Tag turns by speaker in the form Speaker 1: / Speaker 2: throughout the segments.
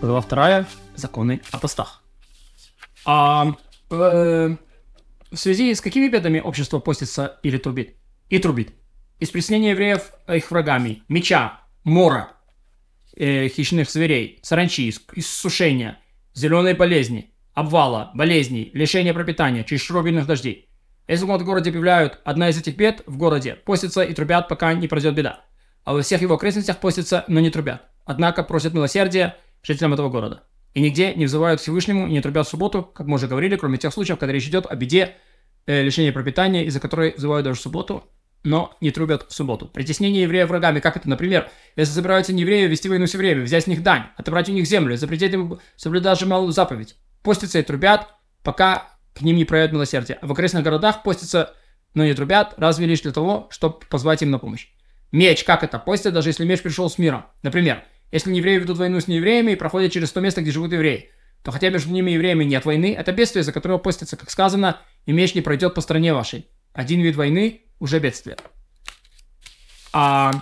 Speaker 1: Глава вторая. Законы о постах. А, э, в связи с какими бедами общество постится или трубит? И трубит. Из преследования евреев их врагами, меча, мора, э, хищных зверей, саранчи, иссушения, зеленой болезни, обвала, болезней, лишения пропитания, чересчур дождей. Если в городе объявляют одна из этих бед в городе, постятся и трубят, пока не пройдет беда. А во всех его окрестностях постятся, но не трубят. Однако просят милосердия жителям этого города. И нигде не взывают Всевышнему и не трубят в субботу, как мы уже говорили, кроме тех случаев, когда речь идет о беде, э, лишении пропитания, из-за которой взывают даже в субботу, но не трубят в субботу. Притеснение евреев врагами, как это, например, если собираются неевреи вести войну с евреями, взять с них дань, отобрать у них землю, запретить им соблюдать же малую заповедь. Постятся и трубят, пока к ним не проявят милосердие. А в окрестных городах постятся, но не трубят, разве лишь для того, чтобы позвать им на помощь. Меч, как это? Постят, даже если меч пришел с мира. Например, если евреи ведут войну с неевреями и проходят через то место, где живут евреи, то хотя между ними и евреями нет войны, это бедствие, за которое постится, как сказано, и меч не пройдет по стране вашей. Один вид войны уже бедствие. А,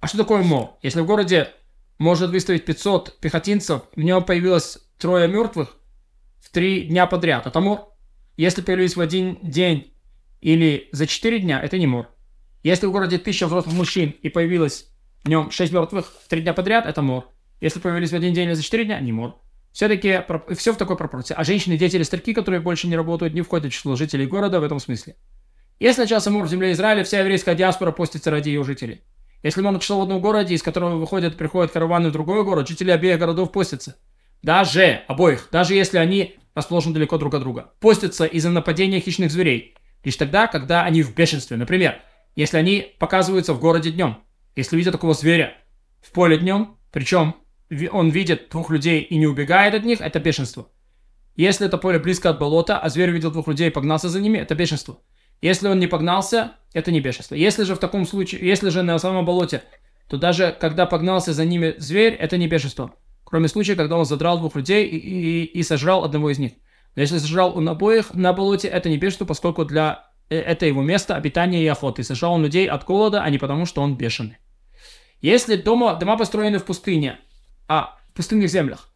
Speaker 1: а что такое мор? Если в городе может выставить 500 пехотинцев, в нем появилось трое мертвых в три дня подряд, это мор. Если появились в один день или за четыре дня, это не мор. Если в городе тысяча взрослых мужчин и появилось в нем 6 мертвых в 3 дня подряд, это мор. Если появились в один день или за 4 дня, не мор. Все-таки все в такой пропорции. А женщины, дети или старики, которые больше не работают, не входят в число жителей города в этом смысле. Если начался мор в земле Израиля, вся еврейская диаспора постится ради ее жителей. Если мор начался в одном городе, из которого выходят, приходят караваны в другой город, жители обеих городов постятся. Даже обоих, даже если они расположены далеко друг от друга. Постятся из-за нападения хищных зверей. Лишь тогда, когда они в бешенстве. Например, если они показываются в городе днем. Если видят такого зверя в поле днем, причем он видит двух людей и не убегает от них, это бешенство. Если это поле близко от болота, а зверь видел двух людей и погнался за ними, это бешенство. Если он не погнался, это не бешенство. Если же в таком случае, если же на самом болоте, то даже когда погнался за ними зверь, это не бешенство. Кроме случая, когда он задрал двух людей и, и, и сожрал одного из них. Но если сожрал он обоих на болоте, это не бешенство, поскольку для э, это его место обитания и охоты. Сожрал он людей от голода, а не потому, что он бешеный. Если дома, дома построены в пустыне, а в пустынных землях,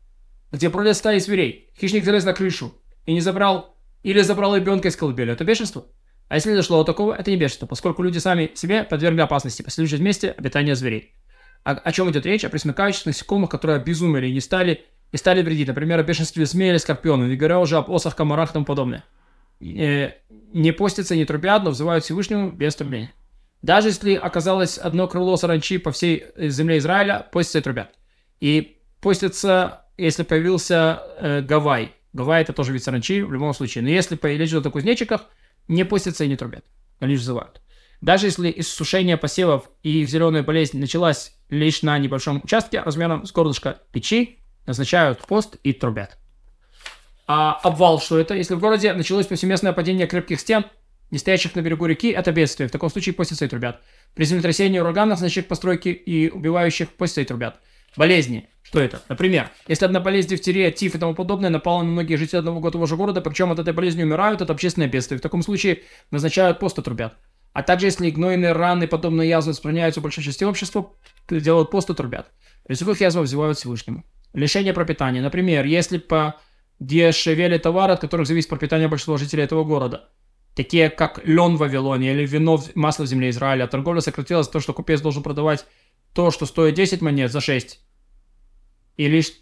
Speaker 1: где бродят стаи зверей, хищник залез на крышу и не забрал, или забрал ребенка из колыбели, это бешенство. А если дошло до такого, это не бешенство, поскольку люди сами себе подвергли опасности, последующей вместе обитания зверей. А, о чем идет речь? О пресмыкающих насекомых, которые обезумели и не стали, и стали вредить. Например, о бешенстве змеи или скорпиона, не говоря уже об осах, комарах и тому подобное. Э, не постятся, не трубят, но взывают Всевышнему без трубления. Даже если оказалось одно крыло саранчи по всей земле Израиля, постятся и трубят. И постятся, если появился э, гавай. Гавай это тоже вид саранчи в любом случае. Но если появились о кузнечиках, не постятся и не трубят. Лишь взывают. Даже если иссушение посевов и их зеленая болезнь началась лишь на небольшом участке размером с горлышко печи, назначают пост и трубят. А обвал, что это? Если в городе началось повсеместное падение крепких стен, не стоящих на берегу реки, это бедствие. В таком случае постятся и трубят. При землетрясении ураганах, значит постройки и убивающих постятся и трубят. Болезни. Что это? Например, если одна болезнь, дифтерия, тиф и тому подобное напала на многие жители одного того же города, причем от этой болезни умирают, это общественное бедствие. В таком случае назначают пост и трубят. А также, если гнойные раны, подобные язвы, распространяются у большой части общества, делают пост и трубят. При сухих язвах взывают Всевышнему. Лишение пропитания. Например, если по дешевели товары, от которых зависит пропитание большинства жителей этого города – такие как лен в Вавилоне или вино, масло в земле Израиля. Торговля сократилась то, что купец должен продавать то, что стоит 10 монет за 6. И лишь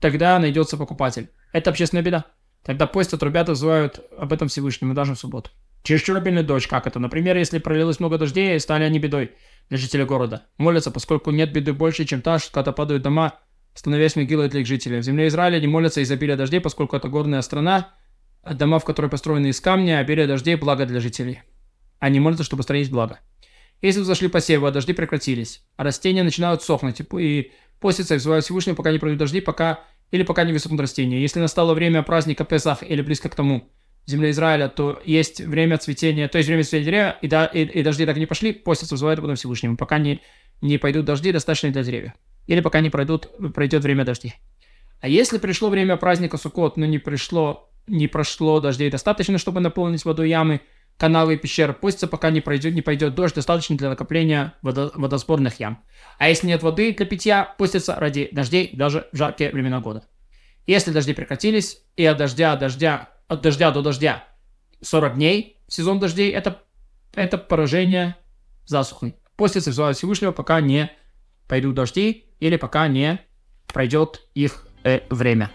Speaker 1: тогда найдется покупатель. Это общественная беда. Тогда пусть отрубят и вызывают об этом Всевышнему даже в субботу. Чересчур обильный дождь, как это? Например, если пролилось много дождей, стали они бедой для жителей города. Молятся, поскольку нет беды больше, чем та, что когда падают дома, становясь могилой для их жителей. В земле Израиля не молятся из-за обилия дождей, поскольку это горная страна, дома, в которые построены из камня, обилие дождей – благо для жителей. Они молятся, чтобы строить благо. Если взошли посевы, а дожди прекратились, а растения начинают сохнуть и постятся и взывают Всевышнего, пока не пройдут дожди, пока или пока не высохнут растения. Если настало время праздника Песах или близко к тому, в земле Израиля, то есть время цветения, то есть время цветения деревья, и, да, и, и дожди так не пошли, постятся, взывают потом Всевышнему, пока не, не пойдут дожди, достаточно для деревьев. Или пока не пройдут, пройдет время дождей. А если пришло время праздника Суккот, но не пришло не прошло дождей достаточно, чтобы наполнить водой ямы, каналы и пещеры постятся, пока не, пройдет, не пойдет дождь, достаточно для накопления водо- водосборных ям. А если нет воды для питья, постятся ради дождей даже в жаркие времена года. Если дожди прекратились, и от дождя, дождя, от дождя до дождя 40 дней, сезон дождей, это, это поражение засухой. Постятся взывают Всевышнего, пока не пойдут дожди, или пока не пройдет их э, время.